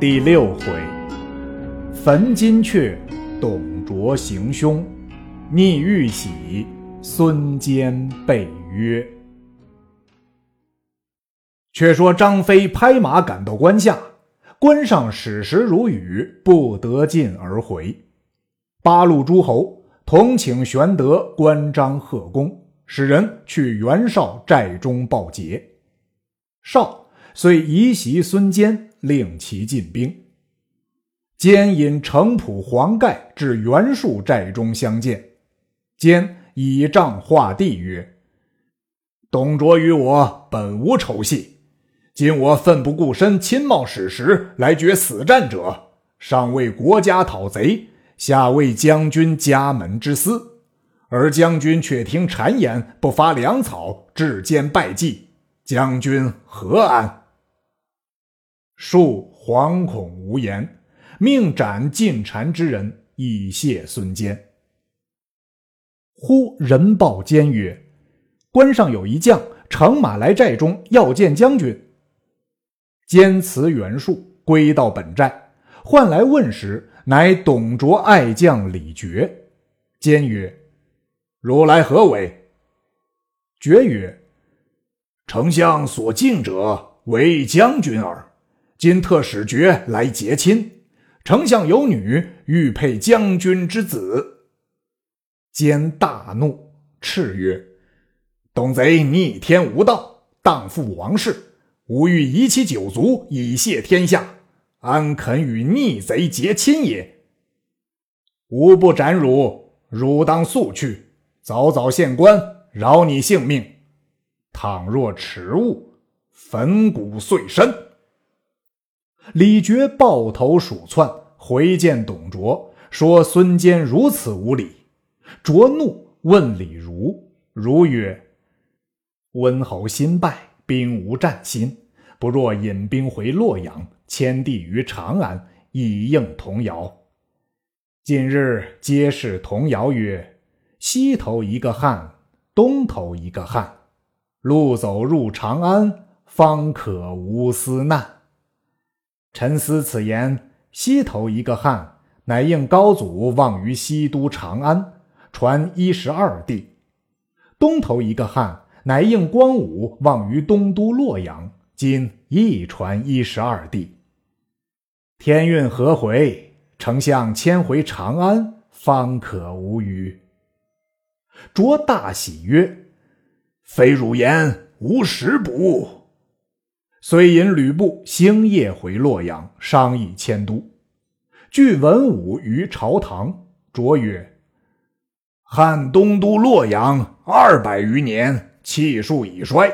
第六回，焚金阙，董卓行凶，逆玉玺，孙坚被约。却说张飞拍马赶到关下，关上矢石如雨，不得进而回。八路诸侯同请玄德、关张、贺公，使人去袁绍寨中报捷。绍遂移袭孙坚。令其进兵。坚引程普、黄盖至袁术寨中相见。坚以杖画地曰：“董卓与我本无仇隙，今我奋不顾身，亲冒矢石来决死战者，上为国家讨贼，下为将军家门之私，而将军却听谗言，不发粮草，至坚败绩，将军何安？”恕惶恐无言，命斩进谗之人，以谢孙坚。忽人报坚曰：“关上有一将乘马来寨中，要见将军。”坚辞袁术，归到本寨，唤来问时，乃董卓爱将李傕。坚曰：“如来何为？”傕曰：“丞相所敬者，为将军耳。”今特使爵来结亲，丞相有女，欲配将军之子。坚大怒，叱曰：“董贼逆天无道，荡覆王室，吾欲夷其九族，以谢天下，安肯与逆贼结亲也？吾不斩汝，汝当速去，早早献官，饶你性命。倘若迟误，粉骨碎身。”李傕抱头鼠窜，回见董卓，说孙坚如此无礼。卓怒，问李儒。儒曰：“温侯新败，兵无战心，不若引兵回洛阳，迁地于长安，以应童谣。近日皆是童谣曰：‘西头一个汉，东头一个汉，路走入长安，方可无私难。’”沉思此言，西头一个汉，乃应高祖望于西都长安，传一十二帝；东头一个汉，乃应光武望于东都洛阳，今亦传一十二帝。天运合回，丞相迁回长安，方可无虞。卓大喜曰：“非汝言，无实补。”遂引吕布星夜回洛阳，商议迁都。据文武于朝堂，卓曰：“汉东都洛阳二百余年，气数已衰，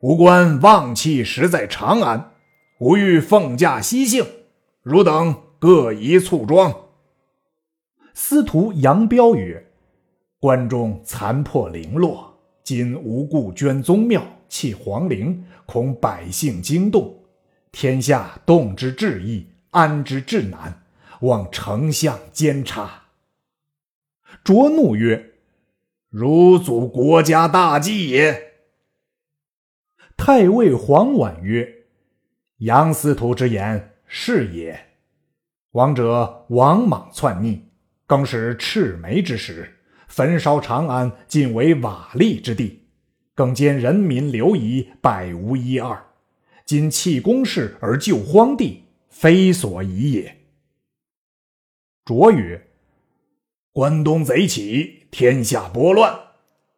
吾官望气实在长安。吾欲奉驾西幸，汝等各宜簇庄。”司徒杨彪曰：“关中残破零落，今无故捐宗庙，弃皇陵。”恐百姓惊动，天下动之至易，安之至难，望丞相监察。卓怒曰：“汝阻国家大计也！”太尉黄婉曰：“杨司徒之言是也。王者王莽篡逆，更是赤眉之时，焚烧长安，尽为瓦砾之地。”更兼人民流移，百无一二。今弃公室而救荒地，非所宜也。卓曰：“关东贼起，天下拨乱，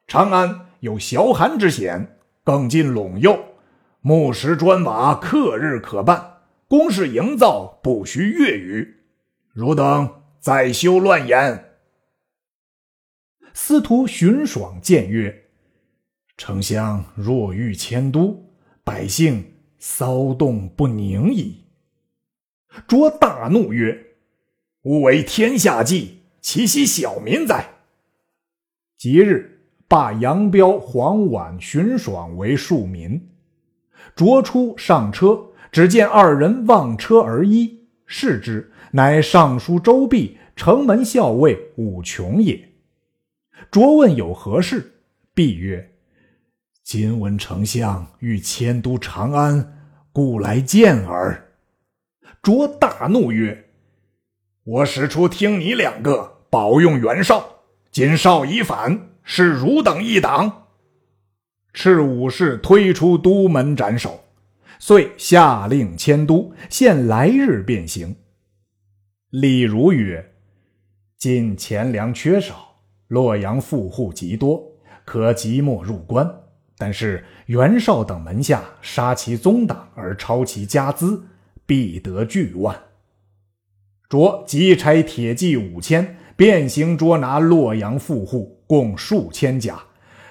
长安有崤函之险，更尽陇右，木石砖瓦，克日可办。工事营造，不需月余。汝等再休乱言。”司徒荀爽谏曰。丞相若欲迁都，百姓骚动不宁矣。卓大怒曰：“吾为天下计，岂惜小民哉？”即日罢杨彪、黄婉、荀爽为庶民。卓出上车，只见二人望车而依，视之，乃尚书周弼、城门校尉武琼也。卓问有何事，毕曰：今闻丞相欲迁都长安，故来见耳。卓大怒曰：“我使出听你两个保用袁绍，今绍已反，是汝等一党。”赤武士推出都门斩首，遂下令迁都，限来日便行。李儒曰：“今钱粮缺少，洛阳富户极多，可即墨入关。但是袁绍等门下杀其宗党而抄其家资，必得巨万。”卓即差铁骑五千，便行捉拿洛阳富户，共数千家。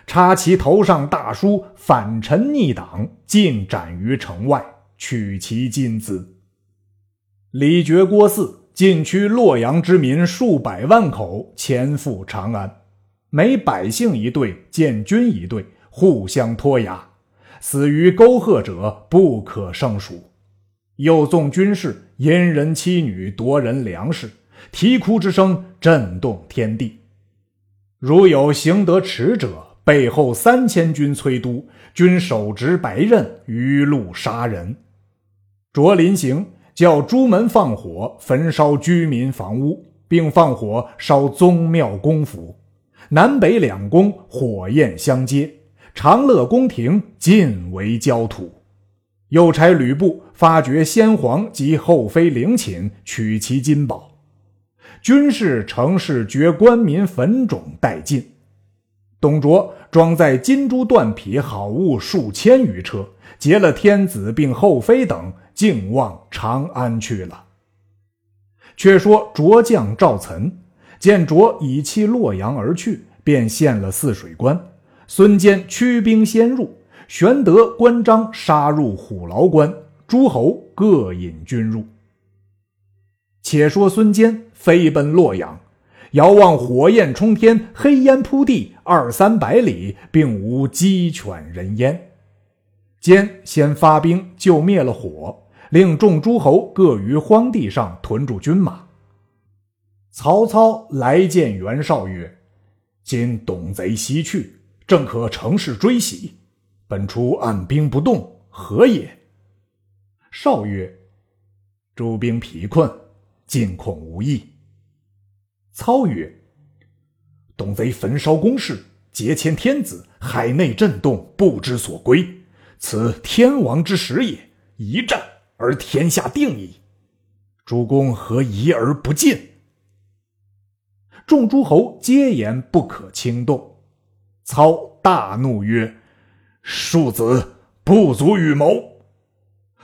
插其头上大书“反臣逆党”，尽斩于城外，取其金资。李傕、郭汜尽驱洛阳之民数百万口，前赴长安。每百姓一队，建军一队，互相拖押，死于沟壑者不可胜数。又纵军士淫人妻女，夺人粮食，啼哭之声震动天地。如有行得迟者，背后三千军催督，均手执白刃，于路杀人。卓临行，叫朱门放火，焚烧居民房屋，并放火烧宗庙公府。南北两宫火焰相接，长乐宫廷尽为焦土。又差吕布发掘先皇及后妃陵寝，取其金宝。军事城市掘官民坟冢，殆尽。董卓装载金珠缎匹好物数千余车，劫了天子并后妃等，竟往长安去了。却说卓将赵岑见卓已弃洛阳而去，便献了泗水关。孙坚驱兵先入，玄德、关张杀入虎牢关，诸侯各引军入。且说孙坚飞奔洛阳。遥望火焰冲天，黑烟铺地，二三百里，并无鸡犬人烟。坚先发兵救灭了火，令众诸侯各于荒地上屯驻军马。曹操来见袁绍曰：“今董贼西去，正可乘势追袭。本初按兵不动，何也？”绍曰：“诸兵疲困，进恐无益。”操曰：“董贼焚烧宫室，劫迁天子，海内震动，不知所归。此天王之时也，一战而天下定矣。诸公何疑而不进？”众诸侯皆言不可轻动。操大怒曰：“庶子不足与谋。”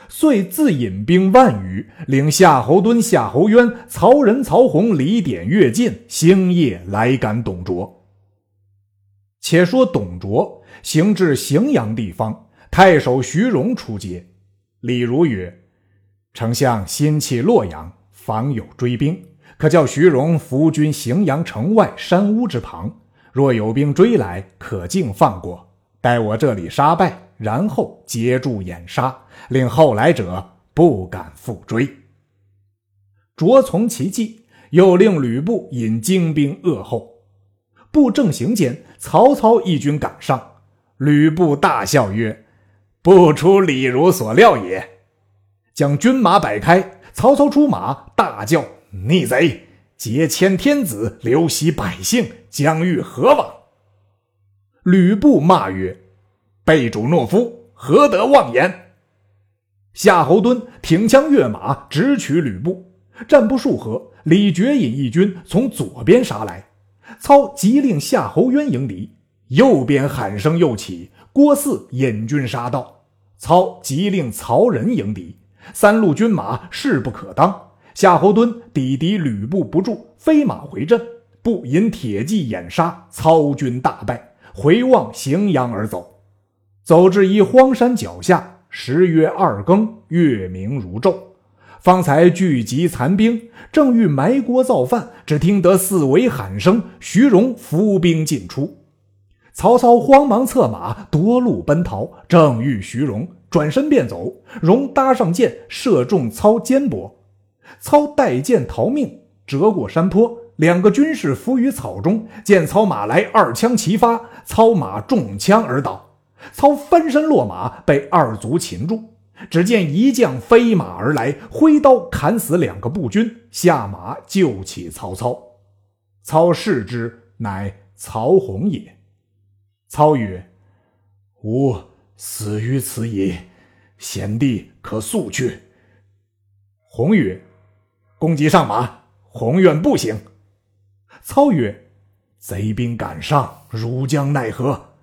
遂自引兵万余，领夏侯惇、夏侯渊、曹仁、曹洪、李典、乐进，星夜来赶董卓。且说董卓行至荥阳地方，太守徐荣出接。李儒曰：“丞相心弃洛阳，防有追兵，可叫徐荣伏军荥阳城外山屋之旁。若有兵追来，可尽放过，待我这里杀败。”然后截住掩杀，令后来者不敢复追。卓从其计，又令吕布引精兵扼后。布正行间，曹操一军赶上，吕布大笑曰：“不出李儒所料也。”将军马摆开，曹操出马，大叫：“逆贼！劫迁天子，流徙百姓，将欲何往？”吕布骂曰。背主懦夫，何得妄言？夏侯惇挺枪跃马，直取吕布。战不数合，李傕引一军从左边杀来，操急令夏侯渊迎敌。右边喊声又起，郭汜引军杀到，操急令曹仁迎敌。三路军马势不可当，夏侯惇抵敌吕布不住，飞马回阵，不引铁骑掩杀，操军大败，回望荥阳而走。走至一荒山脚下，时约二更，月明如昼。方才聚集残兵，正欲埋锅造饭，只听得四围喊声，徐荣伏兵进出。曹操慌忙策马夺路奔逃，正遇徐荣，转身便走。荣搭上箭，射中操肩膊。操带箭逃命，折过山坡，两个军士伏于草中，见操马来，二枪齐发，操马中枪而倒。操翻身落马，被二卒擒住。只见一将飞马而来，挥刀砍死两个步军，下马救起曹操。操视之，乃曹洪也。操曰：“吾死于此也，贤弟可速去。”洪曰：“公即上马，洪愿步行。”操曰：“贼兵赶上，汝将奈何？”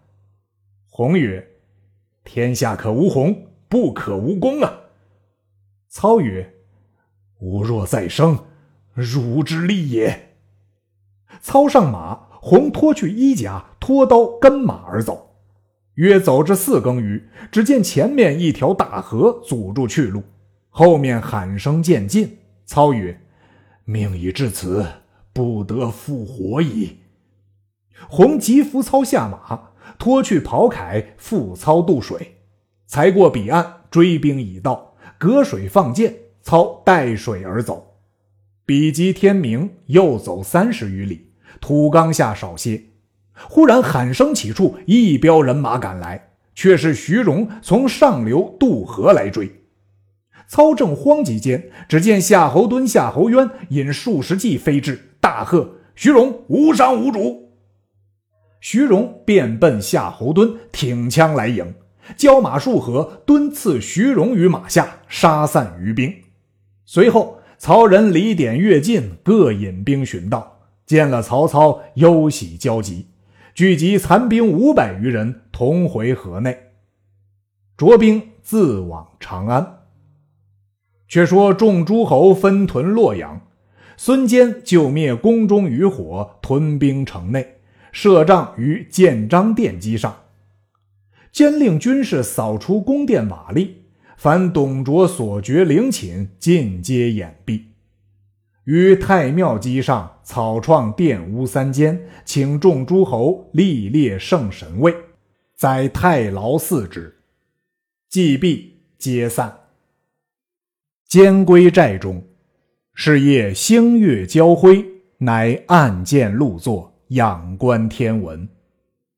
洪曰：“天下可无洪，不可无公啊！”操曰：“吾若再生，汝之利也。”操上马，洪脱去衣甲，脱刀跟马而走。约走至四更余，只见前面一条大河阻住去路，后面喊声渐近。操曰：“命已至此。”不得复活矣。洪急扶操下马，脱去袍铠，负操渡水。才过彼岸，追兵已到，隔水放箭，操带水而走。比及天明，又走三十余里，土冈下少些。忽然喊声起处，一彪人马赶来，却是徐荣从上流渡河来追。操正慌急间，只见夏侯惇、夏侯渊引数十骑飞至。大喝：“徐荣无伤无主！”徐荣便奔夏侯惇，挺枪来迎，交马数合，惇刺徐荣于马下，杀散余兵。随后，曹仁、李典、乐进各引兵寻到，见了曹操，忧喜交集，聚集残兵五百余人，同回河内，着兵自往长安。却说众诸侯分屯洛阳。孙坚就灭宫中余火，屯兵城内，设帐于建章殿基上。兼令军士扫除宫殿瓦砾，凡董卓所掘陵寝，尽皆掩蔽。于太庙基上草创殿屋三间，请众诸侯立列圣神位，在太牢祀之。祭毕，皆散。监归寨中。是夜星月交辉，乃暗见露作，仰观天文，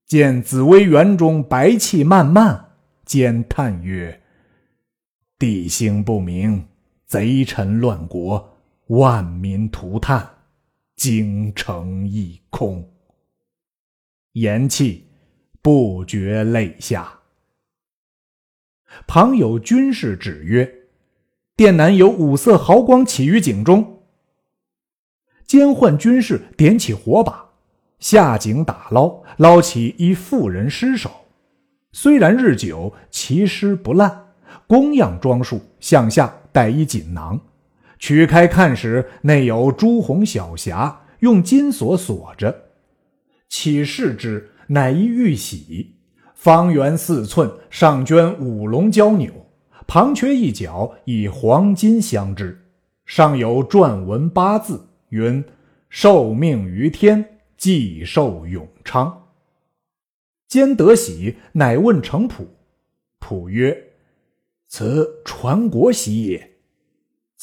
见紫薇园中白气漫漫，兼叹曰：“地星不明，贼臣乱国，万民涂炭，京城一空。”言讫，不觉泪下。旁有军士指曰。殿南有五色毫光起于井中，监换军士点起火把，下井打捞，捞起一妇人尸首。虽然日久，其尸不烂，供样装束，向下带一锦囊。取开看时，内有朱红小匣，用金锁锁着。启视之，乃一玉玺，方圆四寸，上镌五龙交纽。旁缺一角，以黄金镶之，上有篆文八字，云：“受命于天，既寿永昌。”兼得喜，乃问程普，普曰：“此传国玺也。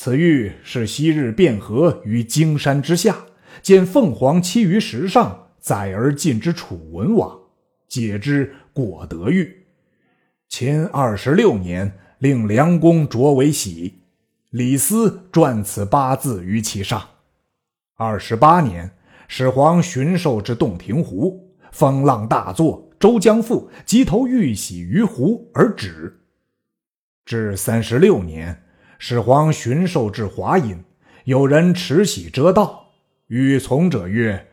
此玉是昔日卞和于荆山之下，见凤凰栖于石上，载而进之楚文王，解之果得玉。前二十六年。”令梁公擢为喜，李斯撰此八字于其上。二十八年，始皇巡狩至洞庭湖，风浪大作，周将覆，即投玉玺于湖而止。至三十六年，始皇巡狩至华阴，有人持玺遮道，与从者曰：“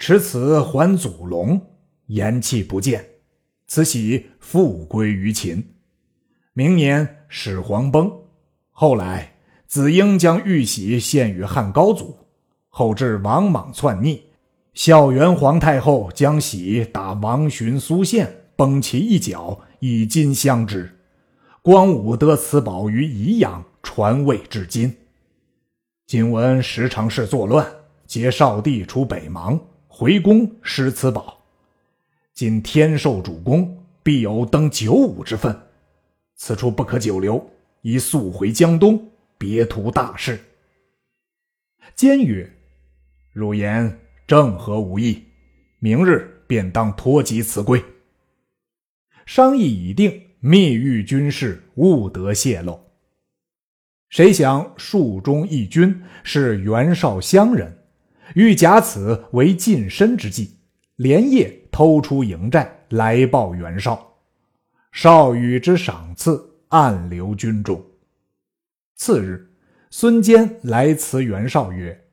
持此还祖龙。”言讫不见，此玺复归于秦。明年始皇崩，后来子婴将玉玺献与汉高祖，后至王莽篡逆，孝元皇太后将玺打王寻、苏宪，崩其一角，以金相之。光武得此宝于宜阳，传位至今。今闻十常侍作乱，劫少帝出北邙，回宫失此宝。今天授主公，必有登九五之分。此处不可久留，宜速回江东，别图大事。坚曰：“汝言正合吾意，明日便当托疾辞归。”商议已定，密谕军士，勿得泄露。谁想树中义军是袁绍乡人，欲假此为近身之计，连夜偷出营寨来报袁绍。绍与之赏赐，暗留军中。次日，孙坚来辞袁绍曰：“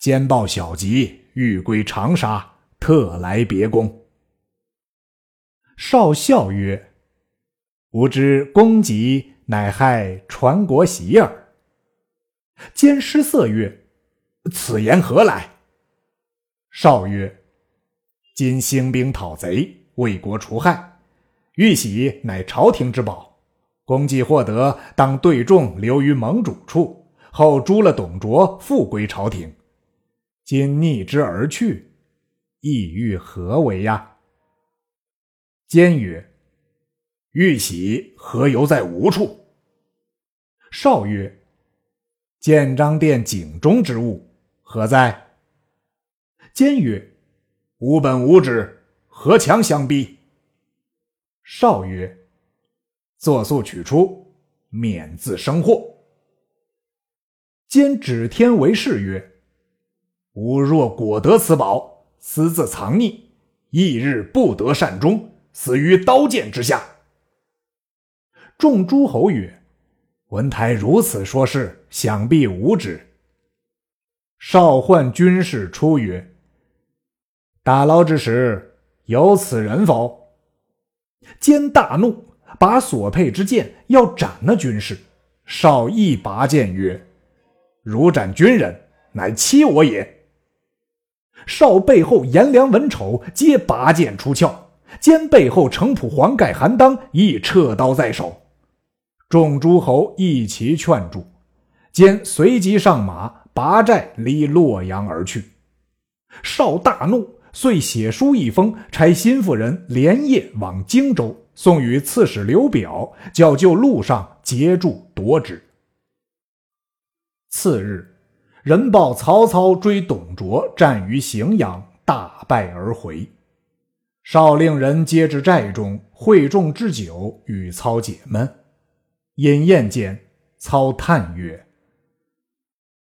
兼报小急，欲归长沙，特来别公。”绍笑曰：“吾知公急，乃害传国玺耳。”坚失色曰：“此言何来？”绍曰：“今兴兵讨贼，为国除害，玉玺乃朝廷之宝，公既获得，当对众留于盟主处，后诛了董卓，复归朝廷。今逆之而去，意欲何为呀？”坚曰：“玉玺何由在吾处？”少曰：“建章殿井中之物，何在？”监曰：“吾本无知，何强相逼？”少曰：“作速取出，免自生祸。”坚指天为誓曰：“吾若果得此宝，私自藏匿，翌日不得善终。”死于刀剑之下。众诸侯曰：“文台如此说事，想必无知。”少唤军士出曰：“打牢之时，有此人否？”坚大怒，把所佩之剑要斩那军士。少一拔剑曰：“如斩军人，乃欺我也。”少背后颜良、文丑皆拔剑出鞘。兼背后城仆黄盖、韩当亦撤刀在手，众诸侯一齐劝住，兼随即上马，拔寨离洛阳而去。绍大怒，遂写书一封，差心腹人连夜往荆州送与刺史刘表，叫就路上截住夺之。次日，人报曹操追董卓，战于荥阳，大败而回。少令人接至寨中，会众置酒与操解闷。饮宴间，操叹曰：“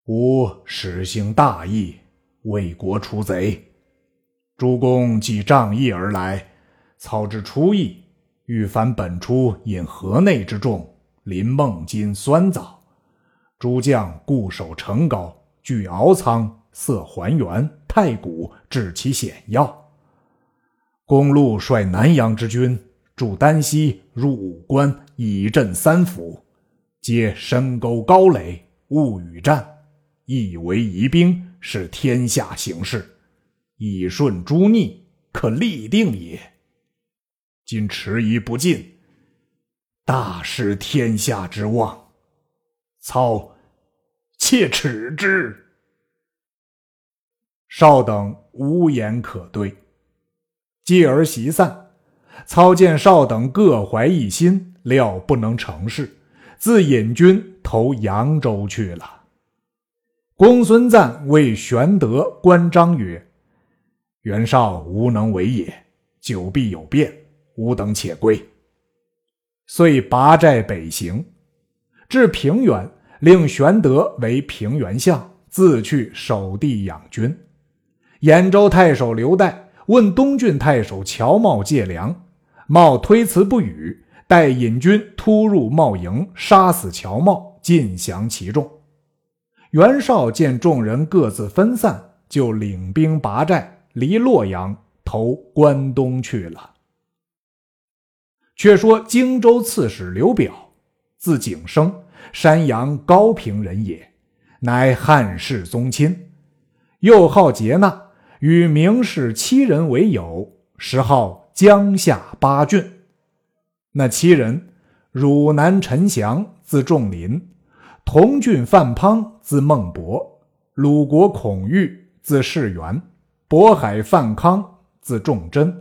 吾始兴大义，为国除贼。诸公既仗义而来，操之出义，欲凡本初引河内之众，临孟津、酸枣。诸将固守城高，据敖仓、色还原、太谷，治其险要。”公路率南阳之军驻丹溪，入武关，以镇三府，皆深沟高垒，勿与战，亦为疑兵，是天下形势，以顺诸逆，可立定也。今迟疑不进，大失天下之望。操，切齿之。少等无言可对。继而席散，操见少等各怀一心，料不能成事，自引军投扬州去了。公孙瓒谓玄德、关张曰：“袁绍无能为也，久必有变，吾等且归。”遂拔寨北行，至平原，令玄德为平原相，自去守地养军。兖州太守刘岱。问东郡太守乔瑁借粮，瑁推辞不语。待引军突入茂营，杀死乔茂，尽降其众。袁绍见众人各自分散，就领兵拔寨，离洛阳投关东去了。却说荆州刺史刘表，字景升，山阳高平人也，乃汉室宗亲，又好劫纳。与名士七人为友，时号江夏八郡。那七人：汝南陈祥，字仲林；同郡范滂，字孟博；鲁国孔玉，字士元；渤海范康，字仲贞；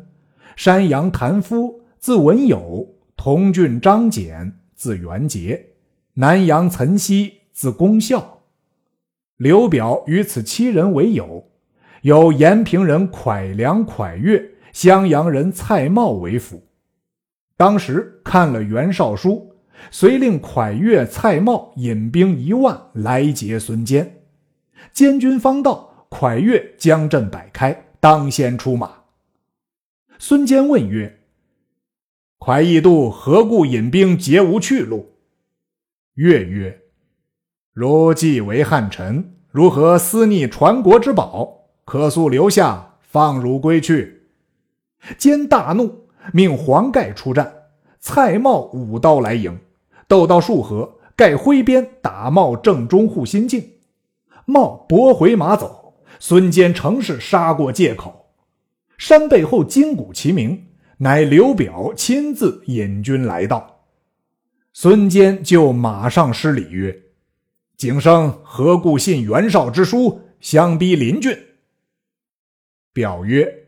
山阳谭夫，字文友；同郡张俭，字元节；南阳岑溪，字公孝。刘表与此七人为友。有延平人蒯良、蒯越，襄阳人蔡瑁为辅。当时看了袁绍书，遂令蒯越、蔡瑁引兵一万来劫孙坚。监军方到，蒯越将阵摆开，当先出马。孙坚问曰：“蒯义度何故引兵截无去路？”越曰：“如既为汉臣，如何私逆传国之宝？可速留下，放汝归去。”坚大怒，命黄盖出战。蔡瑁舞刀来迎，斗到数合，盖挥鞭打瑁正中护心镜，瑁拨回马走。孙坚乘势杀过界口。山背后金鼓齐鸣，乃刘表亲自引军来到。孙坚就马上施礼曰：“景生何故信袁绍之书，相逼邻郡？”表曰：“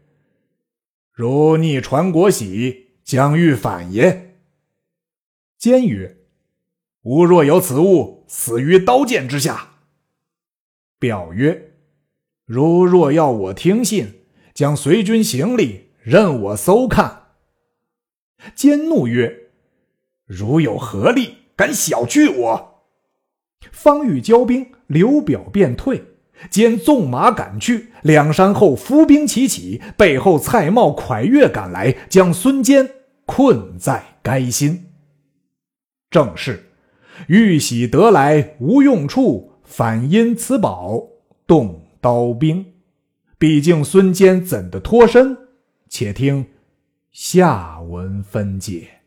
如逆传国玺，将欲反也。”奸曰：“吾若有此物，死于刀剑之下。”表曰：“如若要我听信。”将随军行李任我搜看。奸怒曰：“如有何力，敢小觑我？”方欲交兵，刘表便退。兼纵马赶去，两山后伏兵齐起，背后蔡瑁、蒯越赶来，将孙坚困在该心。正是玉玺得来无用处，反因此宝动刀兵。毕竟孙坚怎的脱身？且听下文分解。